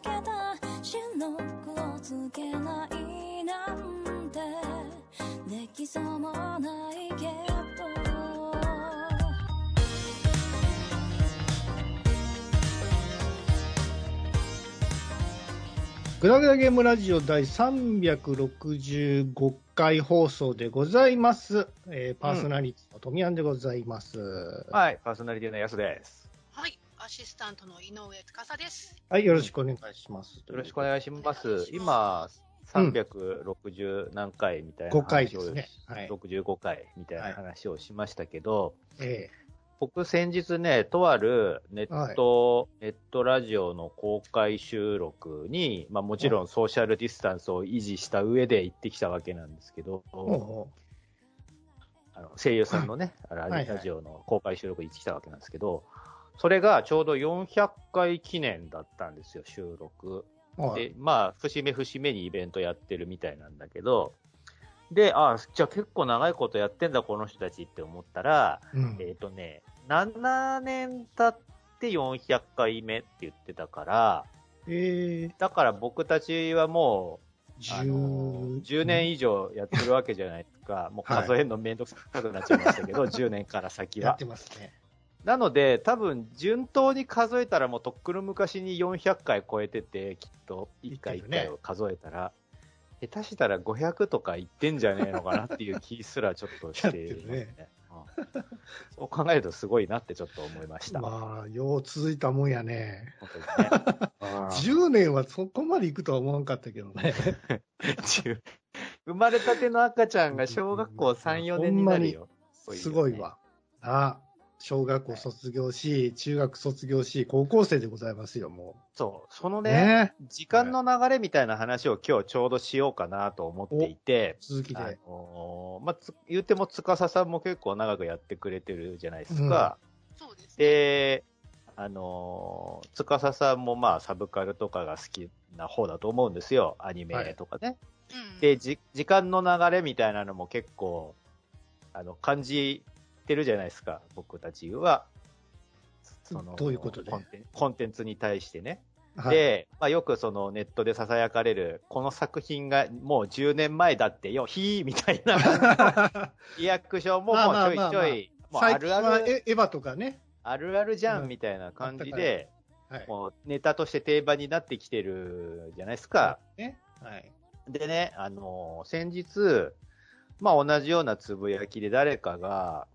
けた真の服を着けないなんてできそうもないけどグダグダゲームラジオ第365回放送でございます。えーパーソナリティの富山でございます。はい、パーソナリティのやすです。はい、アシスタントの井上司です。はい、よろしくお願いします。よろしくお願いします。今ます、360何回みたいな5回話を、ですね。はい。65回みたいな話をしましたけど、え僕先日ね、とあるネット、ネットラジオの公開収録に、まあもちろんソーシャルディスタンスを維持した上で行ってきたわけなんですけど、あの声優さんのね、ラジオの公開収録に行ってきたわけなんですけど、それがちょうど400回記念だったんですよ、収録。で、まあ、節目節目にイベントやってるみたいなんだけど、で、あじゃあ結構長いことやってんだ、この人たちって思ったら、うん。えっ、とね、7年経って400回目って言ってたから、えだから僕たちはもう、ー、あの10年以上やってるわけじゃないですか。もうはい数えるのめんどくさくなっちゃいましたけど、10年から先はやっ。てますね。なので、多分、順当に数えたらもうとっくの昔に400回超えてて、きっと、1回1いってるね回を数えたら、下手したら500とかいってんじゃねえのかなっていう気すらちょっとして やってるねうん そう考えるとすごいなってちょっと思いました。まあ、よう続いたもんやね。本当にね。うん10年はそこまで行くとは思わんかったけどね。10生まれたての赤ちゃんが小学校3、4年になるよ。すごいわ。あ小学校卒業し、中学卒業し、高校生でございますよ、もそう、そのう。ね、ね時間の流れみたいな話を今日ちょうどしようかなと思っていて、あ続きで。のーまあ、つ言っても司さんも結構長くやってくれてるじゃないですか。そうですね。で、あのー、司さんもまあサブカルとかが好きな方だと思うんですよ。アニメとかね。うん、で、じ、時間の流れみたいなのも結構、あの、感じてるじゃないですか、僕たちは。そのどういうことで？コンテンコンテンツに対してね。はい、で、まあ、よくそのネットで囁かれる、この作品がもう10年前だってよ、ひーみたいな リアクションももうちょいちょい、もうあるある、はエエヴァとかね。あるあるじゃうんんみたいな感じで、はい。もうネタとして定番になってきてるじゃないですか。ね。はい。でね、あのー先日、まあ同じようなつぶやきで誰かが、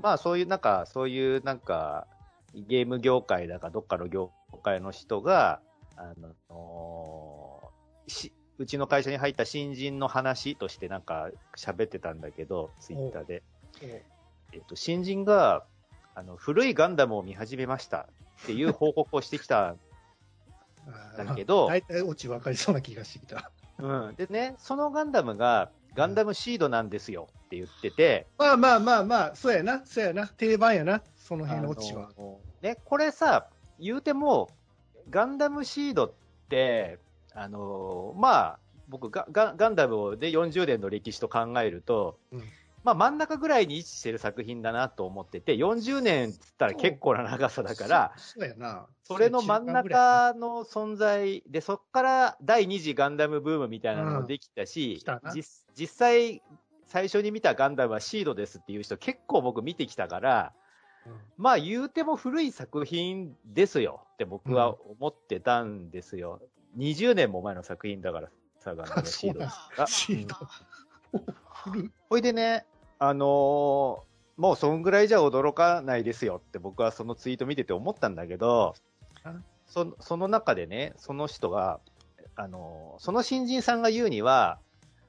まあそういうなんか、そういうなんか、ゲーム業界だかどっかの業界の人が、あのーし、うちの会社に入った新人の話としてなんか喋ってたんだけど、ツイッターで。うんえっと、新人が、あの、古いガンダムを見始めましたっていう報告をしてきた。あーだけど 大体オチ分かりそうな気がしてきた。うん。でね、そのガンダムが、ガンダムシードなんですよって言ってて、まあまあまあまあ、そうやな、そうやな、定番やな、その辺のオチは。ね、これさ、言うても、ガンダムシードって、あのまあ、僕ガガ、ガンダムで40年の歴史と考えると、うんまあ真ん中ぐらいに位置してる作品だなと思ってて、40年っつったら結構な長さだから、それの真ん中の存在で、そっから第二次ガンダムブームみたいなのもできたし、実実際、最初に見たガンダムはシードですっていう人結構僕見てきたから、うん。まあ言うても古い作品ですよ。って僕は思ってたんですよ。20年も前の作品だからさ、ガンダムシードそうなんがまあシード。まあ古いほいでね、あのーもうそんぐらいじゃ驚かないですよって僕はそのツイート見てて思ったんだけどあ、そその中でね、その人が、あのーその新人さんが言うには、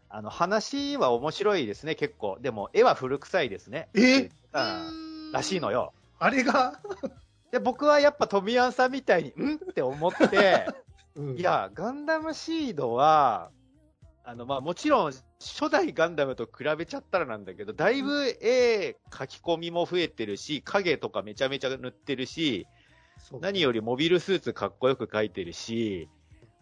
あの、話は面白いですね、結構。でも、絵は古臭いですね。え？らしいのよ。あれが、で、僕はやっぱ富山さんみたいに、ん？って思って、うんい、や、ガンダムシードは、あの、まあ、もちろん、初代ガンダムと比べちゃったらなんだけど、だいぶ絵書き込みも増えてるし、影とかめちゃめちゃ塗ってるし、何よりモビルスーツかっこよく描いてるし、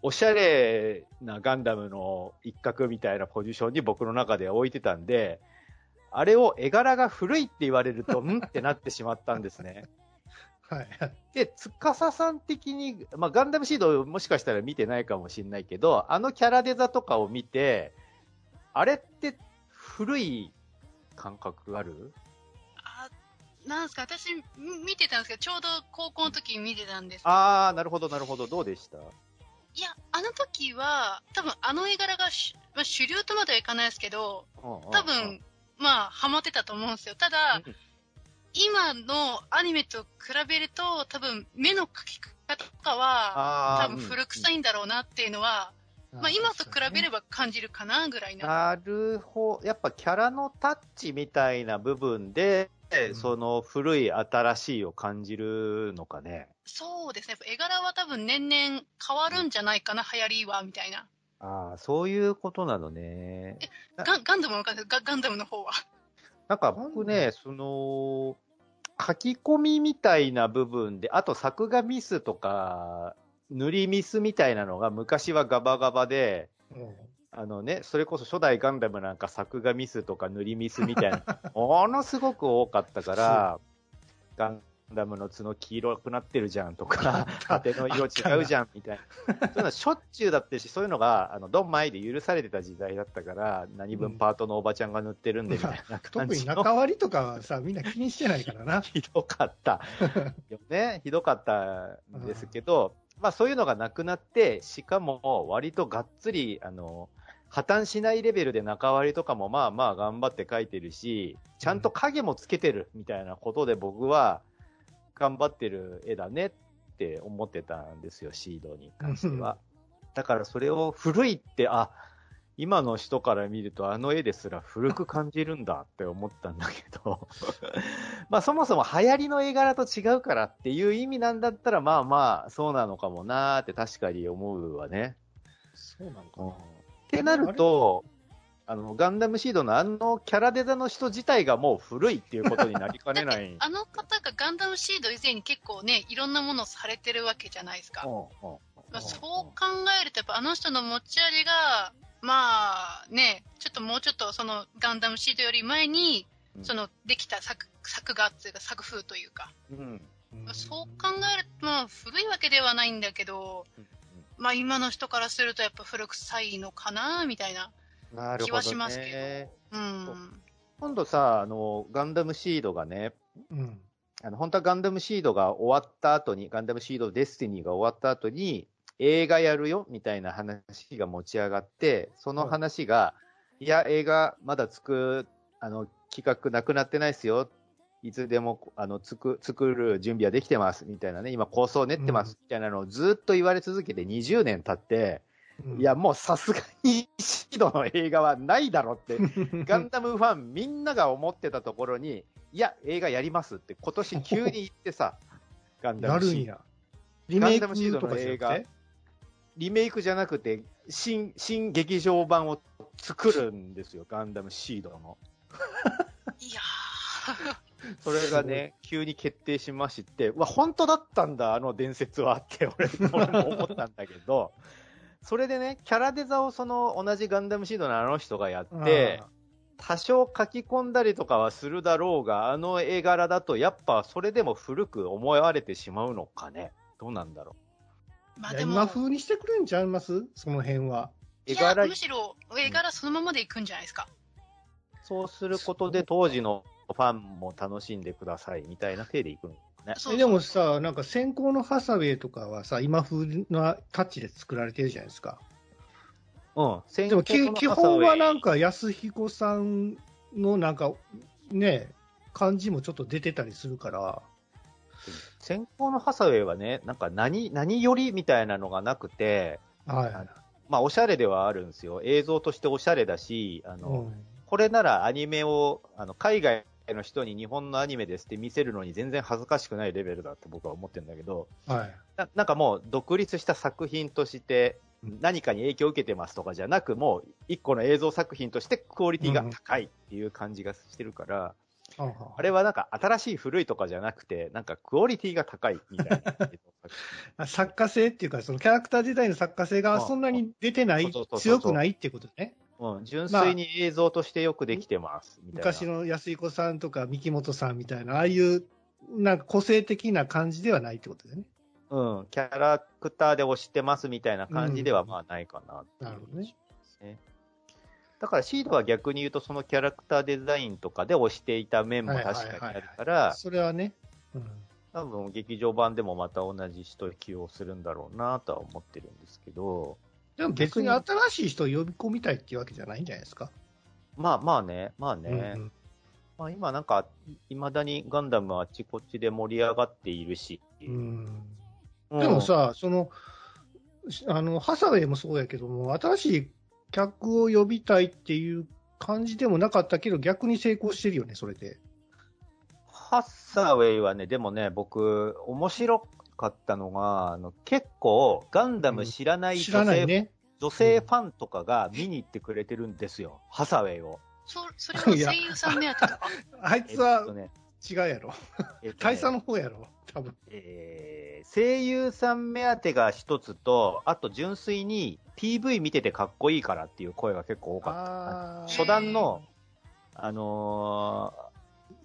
おしゃれなガンダムの一角みたいなポジションに僕の中では置いてたんで、あれを絵柄が古いって言われると、んってなってしまったんですね。はい。で、司さん的に、まあ、ガンダムシードもしかしたら見てないかもしれないけど、あのキャラデザとかを見て、あれって古い感覚ある？あ、なんすか、私み見てたんですけど、ちょうど高校の時に見てたんですけど、あー、なるほど、なるほど。どうでした？いや、あの時は、多分あの絵柄がし、まあ、主流とまではいかないですけど、多分、まあ、ハマってたと思うんですよ。ただ、うん今のアニメと比べると、多分目の描き方とかは、あ多分古臭いんだろうなっていうのは、まあ今と比べれば感じるかなぐらいな。なるほど。やっぱキャラのタッチみたいな部分で、うんその古い新しいを感じるのかね。そうですね。絵柄は多分年々変わるんじゃないかな、流行りは、みたいな。ああ、そういうことなのね。ガンガンダムのガガガンダムの方は。なんか僕ね、その、書き込みみたいな部分で、あと作画ミスとか、塗りミスみたいなのが昔はガバガバで、うんあのね、それこそ初代ガンダムなんか作画ミスとか塗りミスみたいな、ものすごく多かったから、ガンダムの角黄色くなってるじゃんとか、縦の色違うじゃんみたいな。そういうのしょっちゅうだってし、そういうのが、あの、ドンマイで許されてた時代だったから、何分パートのおばちゃんが塗ってるんでみたいな感特にじの。中割りとかはさ、みんな気にしてないからな。ひどかった。よね、ひどかったんですけど、まあそういうのがなくなって、しかも割とがっつり、あの、破綻しないレベルで中割りとかもまあまあ頑張って描いてるし、ちゃんと影もつけてるみたいなことで僕は頑張ってる絵だねって思ってたんですよ、シードに関しては。だからそれを古いって、あ、今の人から見るとあの絵ですら古く感じるんだって思ったんだけど、まあそもそも流行りの絵柄と違うからっていう意味なんだったらまあまあそうなのかもなーって確かに思うわね。そうなのかうんってなると、あの、ガンダムシードのあのキャラデザの人自体がもう古いっていうことになりかねない。あの方がガンダムシード以前に結構ね、いろんなものをされてるわけじゃないですか。まあ、そう考えると、やっぱあの人の持ち味が、まあね、ちょっともうちょっとそのガンダムシードより前に、うんそのできた作作画っていうか作風というか、うんうんそう考えると、まあ古いわけではないんだけど、まあ今の人からするとやっぱ古臭いのかな、みたいな。なるほど、ね。気はしますけうん。今度さ、あの、ガンダムシードがね、うん。あの、本当はガンダムシードが終わった後に、ガンダムシードデスティニーが終わった後に、映画やるよ、みたいな話が持ち上がって、その話が、いや、映画まだつく、あの、企画なくなってないですよ。いつでも、あの、つく、作る準備はできてます、みたいなね、今構想練ってます、みたいなのをずっと言われ続けて20年経って、うんいや、、もうさすがにシードの映画はないだろって、ガンダムファンみんなが思ってたところに、いや、映画やりますって今年急に言ってさ、ガンダムシード。リメイガンダムシードのクとかじゃなくて？リメイクじゃなくて、新、新劇場版を作るんですよ、ガンダムシードの。いや それがね、急に決定しまして、うわ、本当だったんだ、あの伝説はって俺俺も思ったんだけど、それでね、キャラデザをその同じガンダムシードのあの人がやって、多少書き込んだりとかはするだろうが、あの絵柄だとやっぱそれでも古く思われてしまうのかね。どうなんだろー、まあでも、今風にしてくれんちゃいます？その辺は。う。いや、絵柄む、しろ絵柄そのままでいくんじゃないですか。そうすることで当時のファンも楽しんでくださいみたいな手でいくのね。そうえでもさ、なんか先行のハサウェイとかはさ、今風なタッチで作られてるじゃないですか。うん。でもき基本はなんか、か安彦さんのなんかね、感じもちょっと出てたりするから、先行のハサウェイはね、なんか何、何よりみたいなのがなくて、はい。まあおしゃれではあるんですよ。映像としておしゃれだし、あの、うんこれならアニメを、あの、海外の人に日本のアニメですって見せるのに全然恥ずかしくないレベルだって僕は思ってるんだけど、はい。ななんかもう独立した作品として何かに影響を受けてますとかじゃなく、もう一個の映像作品としてクオリティが高いっていう感じがしてるから、あれはなんか新しい古いとかじゃなくて、なんかクオリティが高いみたいな。あ 作家性っていうか、そのキャラクター自体の作家性がそんなに出てない強くないってことね。うん、純粋に映像としてよくできてます、みたいな。昔の安彦さんとか三木本さんみたいな、ああいう、なんか個性的な感じではないってことだよね。うん、キャラクターで推してますみたいな感じではまあないかなっていうなるほどね。だからシードは逆に言うとそのキャラクターデザインとかで推していた面も確かにあるから、それはね。うん。多分劇場版でもまた同じ人起用するんだろうなとは思ってるんですけど、でも別に新しい人を呼び込みたいっていうわけじゃないんじゃないですか？まあまあね、まあね、うんまあ今なんか、いまだにガンダムはあっちこっちで盛り上がっているし、うん。うん。でも、さ、その、あの、ハサウェイもそうやけども、新しい客を呼びたいっていう感じでもなかったけど、逆に成功してるよね、それで。ハッサウェイはね、でもね、僕、面白かったのが、あの結構、ガンダム知らない知女性,、らないね。女性ファンとかが見に行ってくれてるんですよ、ハサウェイを。そそれは声優さん目当てとか。あいつえっとはね違うやろ。えっとね大佐の方やろ、多分。えー声優さん目当てが一つと、あと純粋に PV 見ててかっこいいからっていう声が結構多かった。あー初段の、あのー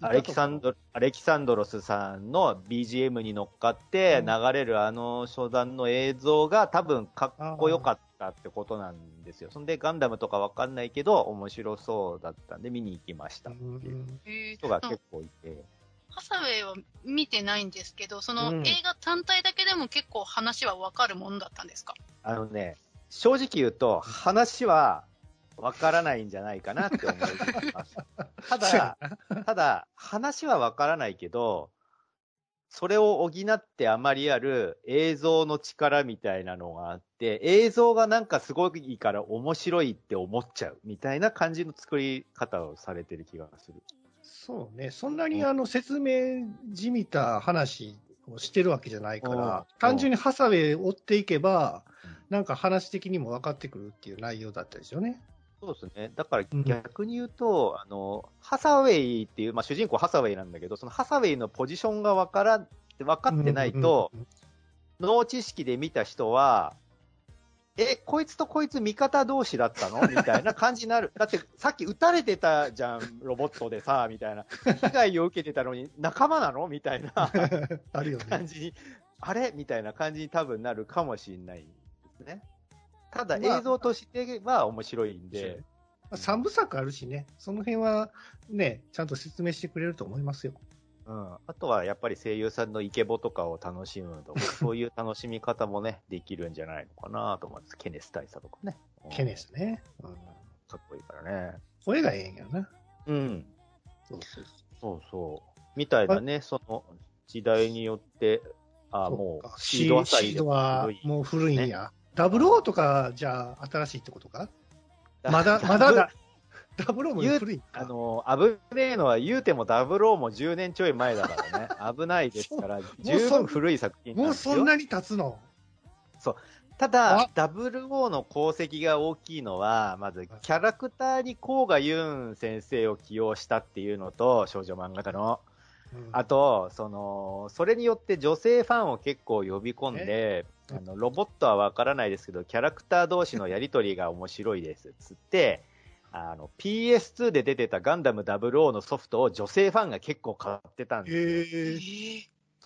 アレキサンドアレキサンドロスさんの BGM に乗っかって流れるあの初段の映像が多分かっこよかったってことなんですよ。そんでガンダムとかわかんないけど面白そうだったんで見に行きましたっていう人が結構いて。ハサウェイは見てないんですけど、そのうん。映画単体だけでも結構話はわかるものだったんですか？あのね、正直言うと話はわからないんじゃないかなって思います。ただ、ただ、話はわからないけど、それを補ってあまりある映像の力みたいなのがあって、映像がなんかすごいから面白いって思っちゃうみたいな感じの作り方をされてる気がする。そうね、そんなにあの説明じみた話をしてるわけじゃないかうんら、単純にハサウェイを追っていけば、なんか話的にも分かってくるっていう内容だったですよね。そうですね。だからうん逆に言うと、あの、ハサウェイっていう、まあ主人公ハサウェイなんだけど、そのハサウェイのポジションがわから、分かってないと、うんうん脳知識で見た人は、え、こいつとこいつ味方同士だったの？みたいな感じになる。だって、さっき撃たれてたじゃん、ロボットでさ、みたいな。被害を受けてたのに、仲間なの？みたいなうん あるよね感。じに、あれ？みたいな感じに多分なるかもしれないですね。ただ、まあ映像としては面白いんで、まあ三部作あるしね、その辺はね、ちゃんと説明してくれると思いますよ。うん。あとはやっぱり声優さんのイケボとかを楽しむとか、そういう楽しみ方もね、できるんじゃないのかなと思います。ケネス大佐とかね。うんケネスね。うんかっこいいからね。声がええんやな。うん。そうそうそうそう。みたいなね、その時代によって、あそうもうか、シードあたりでシードはもう古いんや。ダブルオーとか、じゃあ、新しいってことか？まだ、まだだ。ダブルオーも言う古い。あの、危ねえのは言うてもダブルオーも10年ちょい前だからね。危ないですから、十分古い作品もう。そんなに経つの？ただあ、ダブルオーの功績が大きいのは、まず、キャラクターに甲賀ユン先生を起用したっていうのと、少女漫画家の。うんあと、その、それによって女性ファンを結構呼び込んで、あの、ロボットはわからないですけど、キャラクター同士のやりとりが面白いです。つって、あの、PS2 で出てたガンダム00のソフトを女性ファンが結構買ってたんですよ。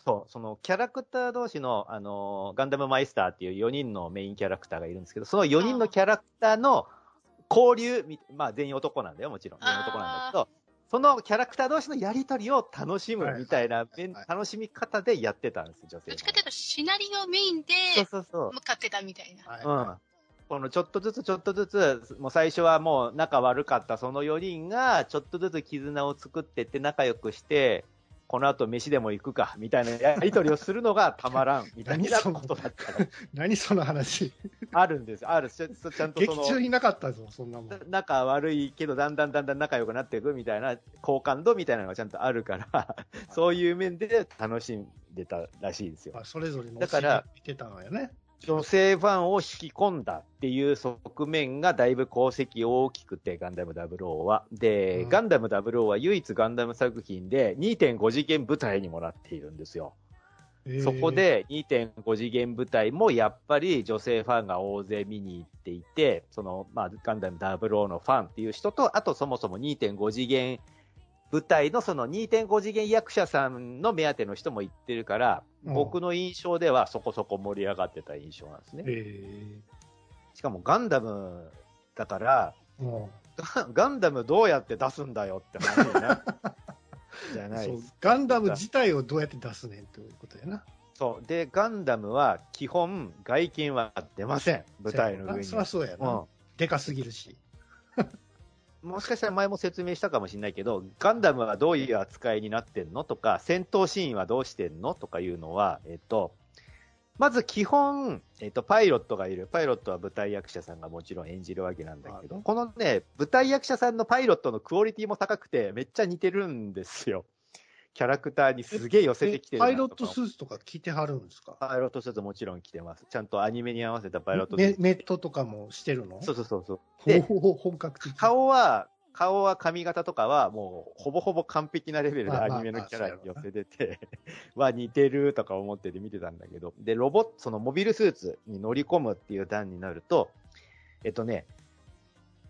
そう、そのキャラクター同士の、あの、ガンダムマイスターっていう4人のメインキャラクターがいるんですけど、その4人のキャラクターの交流み、まあ全員男なんだよ、もちろん。全員男なんだけど、そのキャラクター同士のやりとりを楽しむみたいな、はいはいはい楽しみ方でやってたんですよ、女性どっちかというと、シナリオメインでそうそう。向かってたみたいな。はいうん。このちょっとずつちょっとずつ、もう最初はもう仲悪かったその4人が、ちょっとずつ絆を作ってって仲良くして、この後飯でも行くか、みたいなやりとりをするのがたまらん、みたいなことだったら、何その話？あるんですよ。ある。ちゃちゃんとその、劇中になかったぞ、そんなもん。仲悪いけど、だんだんだんだん仲良くなっていくみたいな、好感度みたいなのがちゃんとあるから、そういう面で楽しんでたらしいですよ。まあそれぞれのだから見てたのよね。女性ファンを引き込んだっていう側面がだいぶ功績大きくて、ガンダム00は。で、うんガンダム00は唯一ガンダム作品で2.5次元舞台にもなっているんですよ。そこ、で2.5次元部隊もやっぱり女性ファンが大勢見に行っていて、その、まあ、ガンダム00のファンっていう人と、あとそもそも2.5次元部隊のその2.5次元役者さんの目当ての人も行ってるから、うん僕の印象ではそこそこ盛り上がってた印象なんですね。えしかもガンダムだから、ーもガガンダムどうやって出すんだよって話になる じゃないですガンダム自体をどうやって出すねんということやな。そう。で、ガンダムは基本外見は出ません。舞台の上に。そりゃそうやな。うでかすぎるし。ん。もしかしたら前も説明したかもしれないけど、ガンダムはどういう扱いになってんのとか、戦闘シーンはどうしてんのとかいうのは、えっと、まず基本、えっと、パイロットがいる。パイロットは舞台役者さんがもちろん演じるわけなんだけど、はいこのね、舞台役者さんのパイロットのクオリティも高くて、めっちゃ似てるんですよ。キャラクターにすげえ寄せてきてるなパイロットスーツとか着てはるんですか？パイロットスーツもちろん着てます。ちゃんとアニメに合わせたパイロットスーツ。ネネットとかもしてるの？そうそうそうそう。で、本格的。顔は、顔は髪型とかはもうほぼほぼ完璧なレベルでアニメのキャラに寄せてて、は似てるとか思ってて見てたんだけど、で、ロボット、そのモビルスーツに乗り込むっていう段になると、えっとね、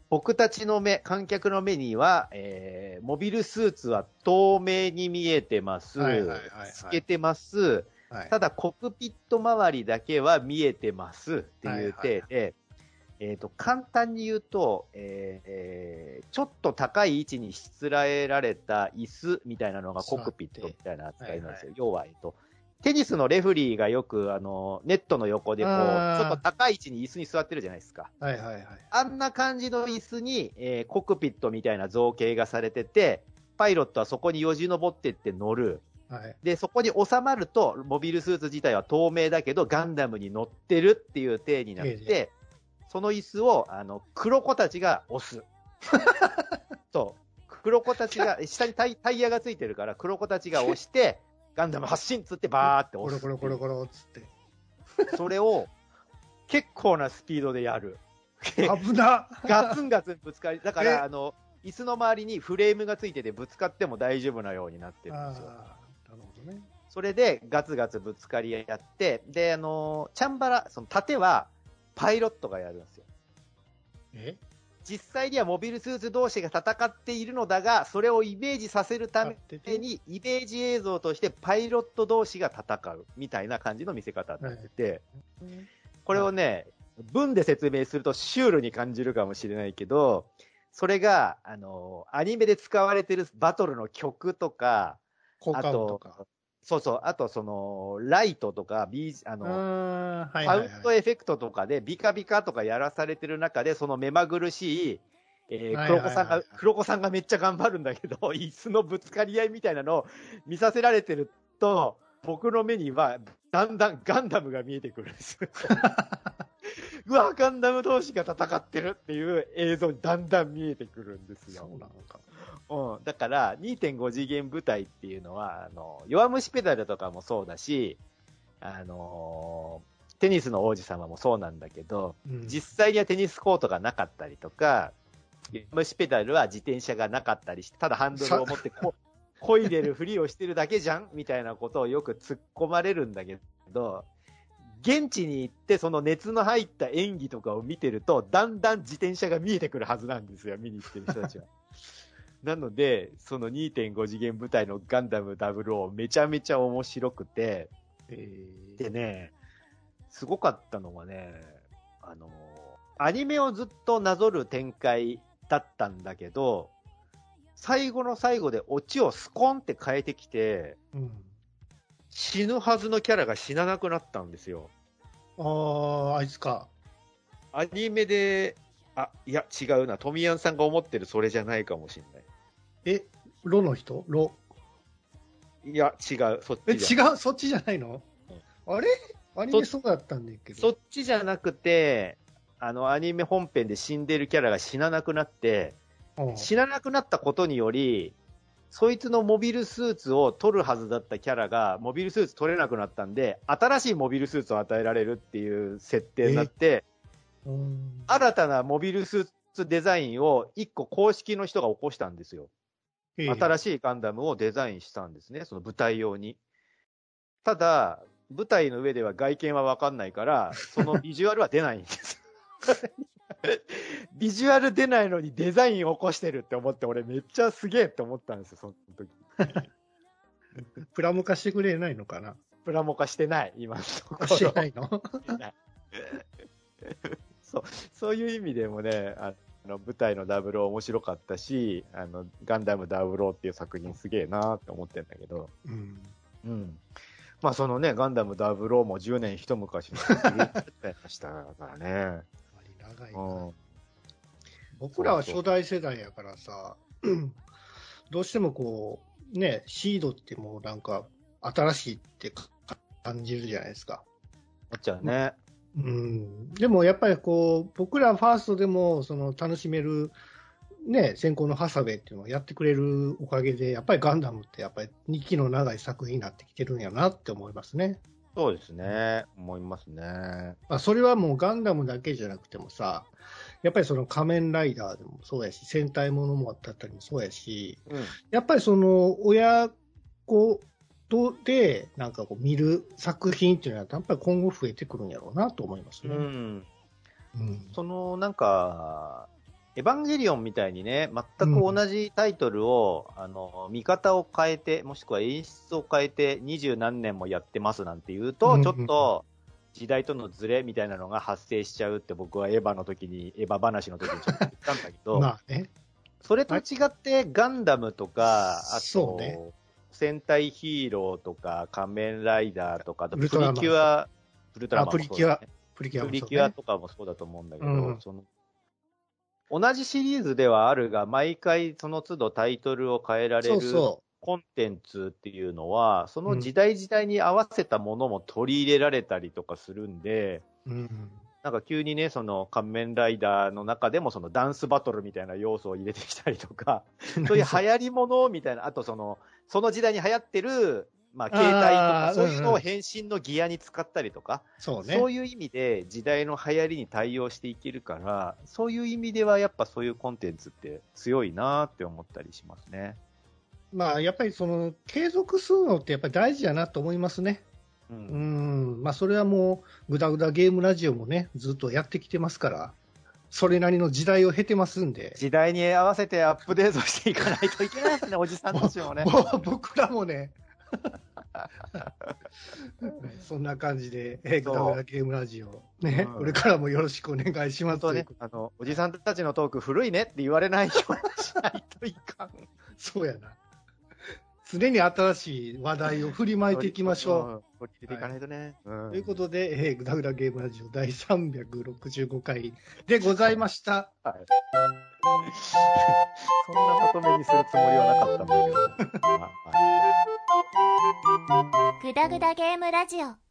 僕たちの目、観客の目には、えー、モビルスーツは透明に見えてます。はいはいはいはい。透けてます。はい。ただ、コックピット周りだけは見えてます。っていう体はいで、えっ、と、簡単に言うと、えーえーちょっと高い位置にしつらえられた椅子みたいなのがコックピットみたいな扱いなんですよ。要は、えっ、と、テニスのレフリーがよく、あの、ネットの横でこう、ちょっと高い位置に椅子に座ってるじゃないですか。はいはいはい。あんな感じの椅子に、えーコックピットみたいな造形がされてて、パイロットはそこによじ登ってって乗る。はい。で、そこに収まると、モビルスーツ自体は透明だけど、ガンダムに乗ってるっていう体になっえて、その椅子を、あの、黒子たちが押す。そう。黒子たちが、下にタイタイヤがついてるから、黒子たちが押して、ガンダム発進っつってバーってコ押す。ロコロコロコロっつって。それを、結構なスピードでやる。危なガツンガツンぶつかり、だかえ？ら、あの、椅子の周りにフレームがついてて、ぶつかっても大丈夫なようになってるんですよ。なるほどね。それでガツガツぶつかり合って、で、あのチャンバラ、その盾はパイロットがやるんですよ。え？実際にはモビルスーツ同士が戦っているのだが、それをイメージさせるために、イメージ映像としてパイロット同士が戦うみたいな感じの見せ方になってて、これをね、文で説明するとシュールに感じるかもしれないけど、それが、あのアニメで使われてるバトルの曲とか、効果あと音とか。、そうそう、あとその、ライトとか、ビーあの、あーはいサウンはいはい。ドエフェクトとかでビカビカとかやらされてる中で、その目まぐるしい、えー黒子さんが、黒子さんがめっちゃ頑張るんだけど、椅子のぶつかり合いみたいなのを見させられてると、僕の目には、だんだんガンダムが見えてくるんです。うわ、ガンダム同士が戦ってるっていう映像にだんだん見えてくるんですよ。そうなのか。うん、だから、2.5次元舞台っていうのは、あの、弱虫ペダルとかもそうだし、あのテニスの王子様もそうなんだけど、うん実際にはテニスコートがなかったりとか、弱虫ペダルは自転車がなかったりして、ただハンドルを持ってこ、漕いでるふりをしてるだけじゃんみたいなことをよく突っ込まれるんだけど、現地に行ってその熱の入った演技とかを見てると、だんだん自転車が見えてくるはずなんですよ、見に行ってる人たちは。なので、その2.5次元舞台のガンダム00めちゃめちゃ面白くて、えーでね、すごかったのがね、あの、アニメをずっとなぞる展開だったんだけど、最後の最後でオチをスコンって変えてきて、うん。死ぬはずのキャラが死ななくなったんですよ。ああ、あいつか。アニメで、あ、いや、違うな。富谷さんが思ってるそれじゃないかもしれない。え、ロの人？ロ。いや、違う。そっえ、違う？そっちじゃないの？あれ？アニメそうだったんだけど。そっちじゃなくて、あの、アニメ本編で死んでるキャラが死ななくなって、うん死ななくなったことにより、そいつのモビルスーツを取るはずだったキャラが、モビルスーツ取れなくなったんで、新しいモビルスーツを与えられるっていう設定になって、うん新たなモビルスーツデザインを一個公式の人が起こしたんですよ。ええ新しいガンダムをデザインしたんですね、その舞台用に。ただ、舞台の上では外見はわかんないから、そのビジュアルは出ないんです。ビジュアル出ないのにデザインを起こしてるって思って、俺めっちゃすげえって思ったんですよ、その時。プラモ化してくれないのかなプラモ化してない、今のところ。してないのそう、そういう意味でもね、あの、舞台のダブル面白かったし、あの、ガンダムダブルっていう作品すげえなって思ってんだけど、うん。うん。まあそのね、ガンダムダブルも10年一昔に入れちゃったりましたからね。長いなうん。僕らは初代世代やからさ、どうしてもこう、ね、シードってもうなんか、新しいってか感じるじゃないですか。なっちゃうね。うん。でもやっぱりこう、僕らファーストでも、その楽しめる、ね、先行のハサウェイっていうのをやってくれるおかげで、やっぱりガンダムってやっぱり2期の長い作品になってきてるんやなって思いますね。そうですね。思いますね。まあ、それはもうガンダムだけじゃなくてもさ、やっぱりその仮面ライダーでもそうやし、戦隊ものもだったりもそうやし、うん。やっぱりその親子とでなんかこう見る作品っていうのはやっぱり今後増えてくるんやろうなと思いますね。うん。うんその、なんか、エヴァンゲリオンみたいにね、全く同じタイトルを、あの、見方を変えて、もしくは演出を変えて、二十何年もやってますなんて言うと、うんちょっと、時代とのズレみたいなのが発生しちゃうって僕はエヴァの時に、エヴァ話の時にちょっと言ったんだけど、まあね。それと違ってガンダムとか、あとね、戦隊ヒーローとか、仮面ライダーとか、あとプリキュア、プリキュア。プリキュアとかもそうだと思うんだけど、うん。その同じシリーズではあるが、毎回その都度タイトルを変えられるそうそコンテンツっていうのは、その時代時代に合わせたものも取り入れられたりとかするんで、う。うん。なんか急にね、その仮面ライダーの中でもそのダンスバトルみたいな要素を入れてきたりとか、そういう流行りものみたいな、あとその、その時代に流行ってる、まあ、携帯とかそういうのを変身のギアに使ったりとか、そうね。そういう意味で時代の流行りに対応していけるから、そういう意味ではやっぱそういうコンテンツって強いなって思ったりしますね。まあやっぱりその継続するのってやっぱり大事やなと思いますね。う。うんん。まあそれはもう、ぐだぐだゲームラジオもね、ずっとやってきてますから、それなりの時代を経てますんで。時代に合わせてアップデートしていかないといけないですね、おじさんたちもね。僕らもね、そんな感じで、えー、そうぐだぐだゲームラジオ、ね、うんこれからもよろしくお願いしますねあの、おじさんたちのトーク古いねって言われないようにしないといかん。そうやな。常に新しい話題を振りまいていきましょう。うん。取り入れていかないとね。うんということで、えー、ぐだぐだゲームラジオ第365回でございました。はい。そんなまとめにするつもりはなかったんだけど。まあまあグダグダゲームラジオ